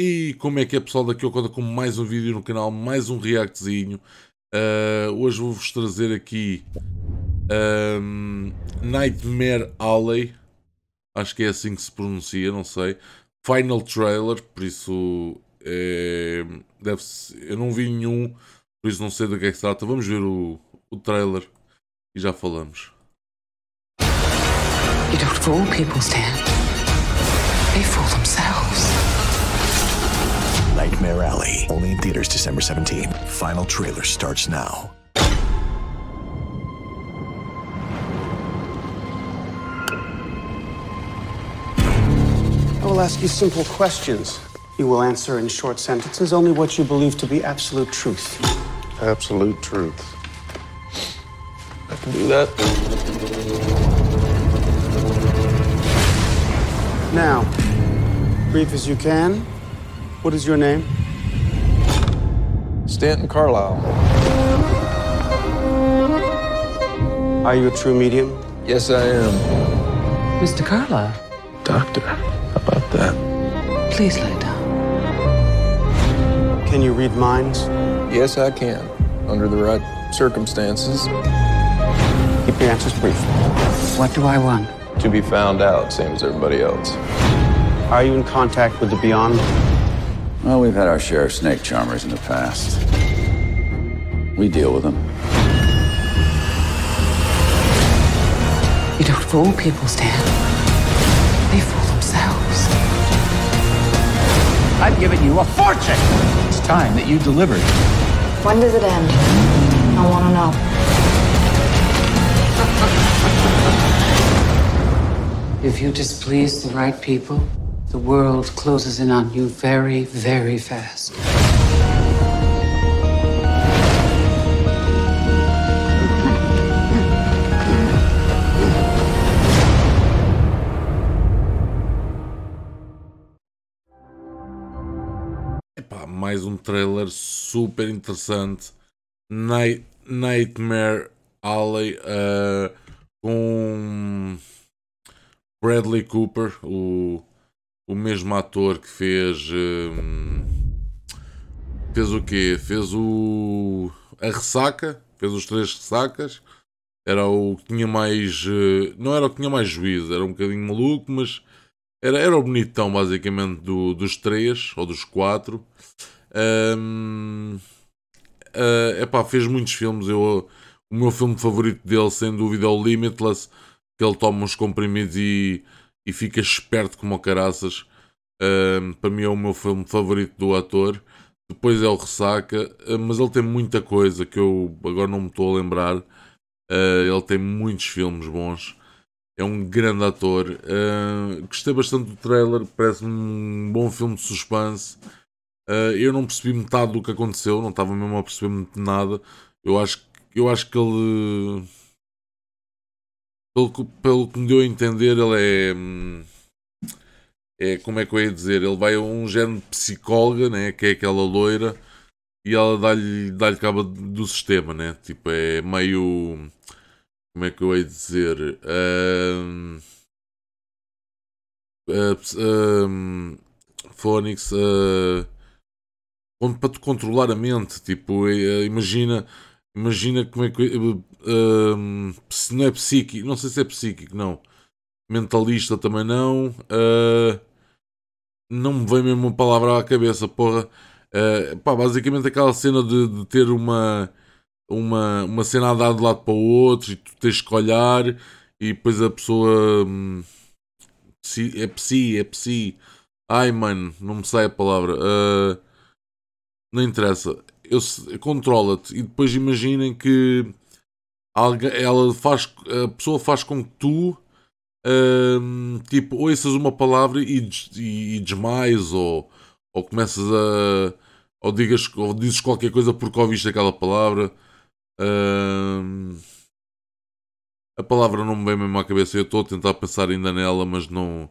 E como é que é pessoal, daqui eu conto com mais um vídeo no canal, mais um reactzinho. Uh, hoje vou-vos trazer aqui um, Nightmare Alley, acho que é assim que se pronuncia, não sei. Final Trailer, por isso é, deve eu não vi nenhum, por isso não sei do que é que se trata. Vamos ver o, o trailer e já falamos. You don't fool people, Stan. They fool themselves. Nightmare Alley, only in theaters December 17. Final trailer starts now. I will ask you simple questions. You will answer in short sentences only what you believe to be absolute truth. Absolute truth. I can do that. Now, brief as you can, what is your name? Stanton Carlisle. Are you a true medium? Yes, I am. Mr. Carlisle. Doctor, how about that? Please lay down. Can you read minds? Yes, I can, under the right circumstances. Keep your answers brief. What do I want? To be found out, same as everybody else. Are you in contact with the beyond? Well, we've had our share of snake charmers in the past. We deal with them. You don't fool people, Stan. They fool themselves. I've given you a fortune. It's time that you delivered. When does it end? I want to know. If you displease the right people, the world closes in on you very, very fast. Epá, mais um trailer super interessante. Night, Nightmare Alley uh, com Bradley Cooper, o, o mesmo ator que fez. Um, fez o quê? Fez o. A ressaca, fez os três ressacas. Era o que tinha mais. Uh, não era o que tinha mais juízo, era um bocadinho maluco, mas era, era o bonitão, basicamente, do, dos três ou dos quatro. Um, uh, fez muitos filmes. Eu, o meu filme favorito dele, sem dúvida, é o Limitless. Que ele toma uns comprimidos e, e fica esperto como o caraças. Um, para mim é o meu filme favorito do ator. Depois é o Ressaca, uh, mas ele tem muita coisa que eu agora não me estou a lembrar. Uh, ele tem muitos filmes bons é um grande ator. Uh, gostei bastante do trailer, parece-me um bom filme de suspense. Uh, eu não percebi metade do que aconteceu, não estava mesmo a perceber nada. Eu acho, eu acho que ele, pelo, pelo que me deu a entender, ele é. É como é que eu ia dizer? Ele vai a um género de psicóloga, né? que é aquela loira, e ela dá-lhe dá cabo do sistema, né? Tipo, é meio como é que eu de dizer? Um, um, uh, para te controlar a mente, tipo, uh, imagina, imagina como é que uh, não é psíquico, não sei se é psíquico, não, mentalista também não, uh, não me vem mesmo uma palavra à cabeça, porra. Uh, pá, basicamente aquela cena de, de ter uma uma, uma cena a dar de lado para o outro e tu tens que olhar e depois a pessoa hum, é psi, é psi. Ai mano, não me sai a palavra. Uh, não interessa. Controla-te e depois imaginem que ela faz, a pessoa faz com que tu uh, tipo, ouças uma palavra e, e, e desmaies ou, ou começas a ou, digas, ou dizes qualquer coisa porque ouviste aquela palavra a palavra não me vem mesmo à cabeça. Eu estou a tentar pensar ainda nela, mas não.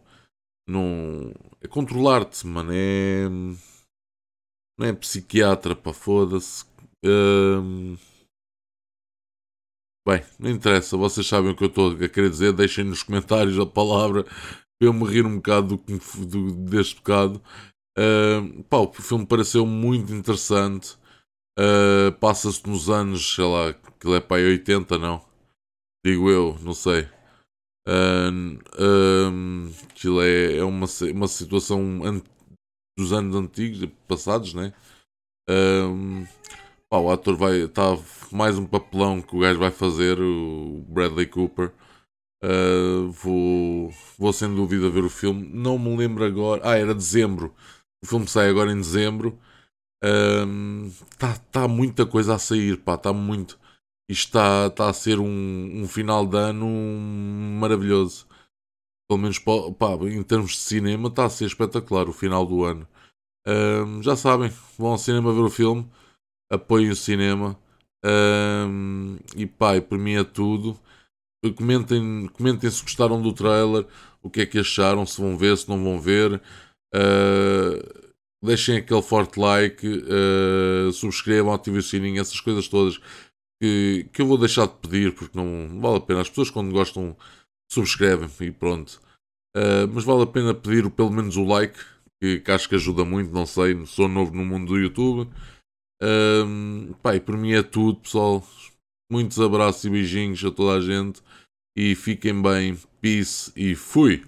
não é controlar-te, mano. É. Não é psiquiatra, pá, foda-se. Bem, não interessa, vocês sabem o que eu estou a querer dizer. Deixem nos comentários a palavra para eu me rir um bocado do, do, deste bocado. Uh, pá, o filme pareceu muito interessante. Uh, Passa-se nos anos, sei lá, que é para 80, não? Digo eu, não sei. Uh, uh, aquilo é, é uma, uma situação dos anos antigos, passados, né? Uh, pá, o ator vai. Está mais um papelão que o gajo vai fazer, o Bradley Cooper. Uh, vou, vou sem dúvida ver o filme. Não me lembro agora. Ah, era dezembro. O filme sai agora em dezembro. Está tá muita coisa a sair, pá. Está muito. Isto está tá a ser um, um final de ano maravilhoso. Pelo menos pá, em termos de cinema, está a ser espetacular o final do ano. Uh, já sabem, vão ao cinema ver o filme, apoiem o cinema. e pá, e para mim é tudo. Comentem, comentem se gostaram do trailer, o que é que acharam, se vão ver, se não vão ver. Uh, deixem aquele forte like, uh, subscrevam, ativem o sininho, essas coisas todas que, que eu vou deixar de pedir porque não vale a pena. As pessoas quando gostam subscrevem e pronto. Uh, mas vale a pena pedir pelo menos o like, que, que, acho que ajuda muito, não sei, sou novo no mundo do YouTube. Uh, pá, e por mim é tudo, pessoal. Muitos abraços e beijinhos a toda a gente. E fiquem bem. Peace e fui!